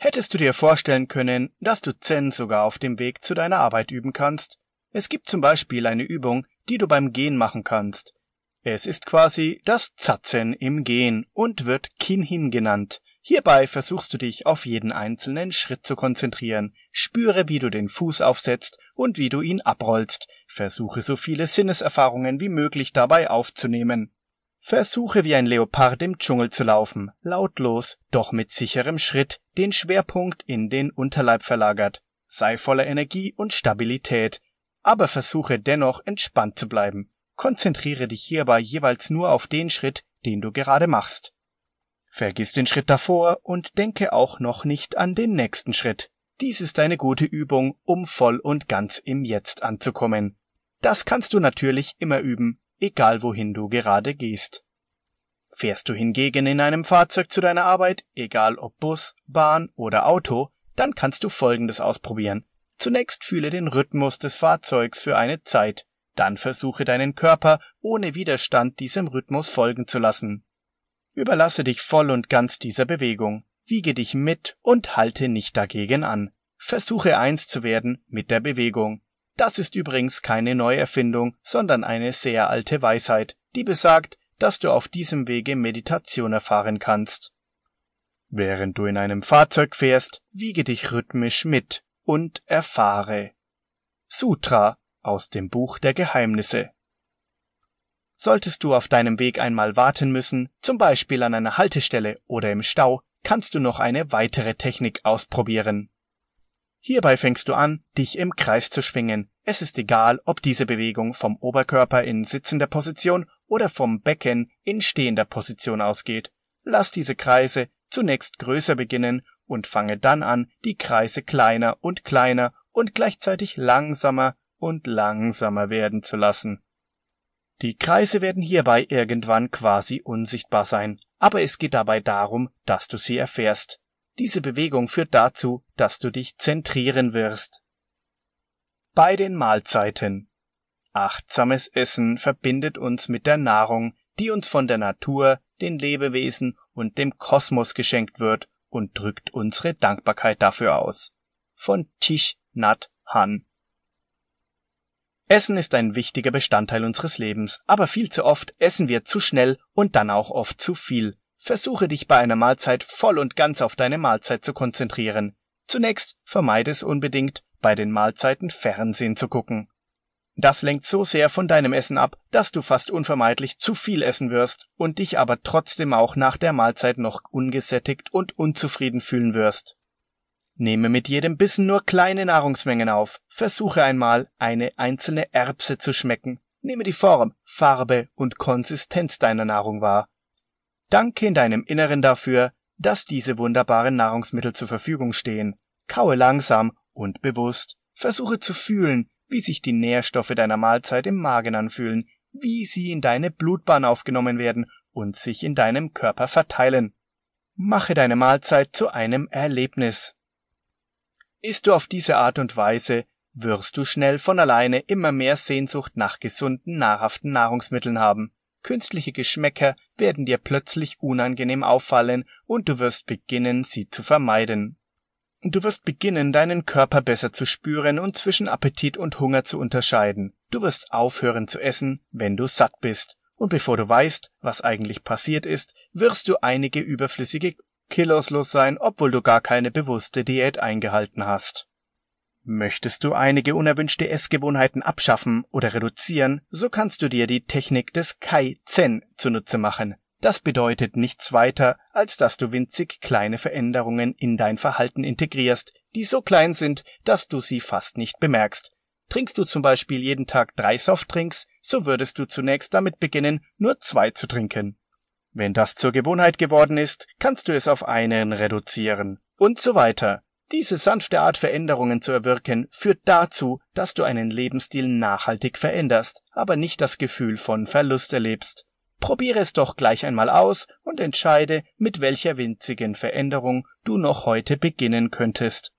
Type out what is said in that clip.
Hättest du dir vorstellen können, dass du Zen sogar auf dem Weg zu deiner Arbeit üben kannst? Es gibt zum Beispiel eine Übung, die du beim Gehen machen kannst. Es ist quasi das Zatzen im Gehen und wird Kinhin genannt. Hierbei versuchst du dich auf jeden einzelnen Schritt zu konzentrieren. Spüre, wie du den Fuß aufsetzt und wie du ihn abrollst. Versuche so viele Sinneserfahrungen wie möglich dabei aufzunehmen. Versuche wie ein Leopard im Dschungel zu laufen, lautlos, doch mit sicherem Schritt, den Schwerpunkt in den Unterleib verlagert. Sei voller Energie und Stabilität, aber versuche dennoch entspannt zu bleiben. Konzentriere dich hierbei jeweils nur auf den Schritt, den du gerade machst. Vergiss den Schritt davor und denke auch noch nicht an den nächsten Schritt. Dies ist eine gute Übung, um voll und ganz im Jetzt anzukommen. Das kannst du natürlich immer üben, egal wohin du gerade gehst. Fährst du hingegen in einem Fahrzeug zu deiner Arbeit, egal ob Bus, Bahn oder Auto, dann kannst du Folgendes ausprobieren. Zunächst fühle den Rhythmus des Fahrzeugs für eine Zeit, dann versuche deinen Körper ohne Widerstand diesem Rhythmus folgen zu lassen. Überlasse dich voll und ganz dieser Bewegung, wiege dich mit und halte nicht dagegen an. Versuche eins zu werden mit der Bewegung. Das ist übrigens keine Neuerfindung, sondern eine sehr alte Weisheit, die besagt, dass du auf diesem Wege Meditation erfahren kannst. Während du in einem Fahrzeug fährst, wiege dich rhythmisch mit und erfahre. Sutra aus dem Buch der Geheimnisse. Solltest du auf deinem Weg einmal warten müssen, zum Beispiel an einer Haltestelle oder im Stau, kannst du noch eine weitere Technik ausprobieren. Hierbei fängst du an, dich im Kreis zu schwingen. Es ist egal, ob diese Bewegung vom Oberkörper in sitzender Position oder vom Becken in stehender Position ausgeht. Lass diese Kreise zunächst größer beginnen und fange dann an, die Kreise kleiner und kleiner und gleichzeitig langsamer und langsamer werden zu lassen. Die Kreise werden hierbei irgendwann quasi unsichtbar sein, aber es geht dabei darum, dass du sie erfährst. Diese Bewegung führt dazu, dass du dich zentrieren wirst. Bei den Mahlzeiten. Achtsames Essen verbindet uns mit der Nahrung, die uns von der Natur, den Lebewesen und dem Kosmos geschenkt wird und drückt unsere Dankbarkeit dafür aus. Von Tisch Nat Han. Essen ist ein wichtiger Bestandteil unseres Lebens, aber viel zu oft essen wir zu schnell und dann auch oft zu viel. Versuche dich bei einer Mahlzeit voll und ganz auf deine Mahlzeit zu konzentrieren. Zunächst vermeide es unbedingt, bei den Mahlzeiten Fernsehen zu gucken. Das lenkt so sehr von deinem Essen ab, dass du fast unvermeidlich zu viel essen wirst und dich aber trotzdem auch nach der Mahlzeit noch ungesättigt und unzufrieden fühlen wirst. Nehme mit jedem Bissen nur kleine Nahrungsmengen auf. Versuche einmal, eine einzelne Erbse zu schmecken. Nehme die Form, Farbe und Konsistenz deiner Nahrung wahr. Danke in deinem Inneren dafür, dass diese wunderbaren Nahrungsmittel zur Verfügung stehen. Kaue langsam und bewusst. Versuche zu fühlen, wie sich die Nährstoffe deiner Mahlzeit im Magen anfühlen, wie sie in deine Blutbahn aufgenommen werden und sich in deinem Körper verteilen. Mache deine Mahlzeit zu einem Erlebnis. Isst du auf diese Art und Weise, wirst du schnell von alleine immer mehr Sehnsucht nach gesunden, nahrhaften Nahrungsmitteln haben. Künstliche Geschmäcker werden dir plötzlich unangenehm auffallen und du wirst beginnen, sie zu vermeiden. Du wirst beginnen, deinen Körper besser zu spüren und zwischen Appetit und Hunger zu unterscheiden. Du wirst aufhören zu essen, wenn du satt bist. Und bevor du weißt, was eigentlich passiert ist, wirst du einige überflüssige Kilos los sein, obwohl du gar keine bewusste Diät eingehalten hast. Möchtest du einige unerwünschte Essgewohnheiten abschaffen oder reduzieren, so kannst du dir die Technik des Kai-Zen zunutze machen. Das bedeutet nichts weiter, als dass du winzig kleine Veränderungen in dein Verhalten integrierst, die so klein sind, dass du sie fast nicht bemerkst. Trinkst du zum Beispiel jeden Tag drei Softdrinks, so würdest du zunächst damit beginnen, nur zwei zu trinken. Wenn das zur Gewohnheit geworden ist, kannst du es auf einen reduzieren und so weiter. Diese sanfte Art Veränderungen zu erwirken, führt dazu, dass du einen Lebensstil nachhaltig veränderst, aber nicht das Gefühl von Verlust erlebst. Probiere es doch gleich einmal aus und entscheide, mit welcher winzigen Veränderung du noch heute beginnen könntest.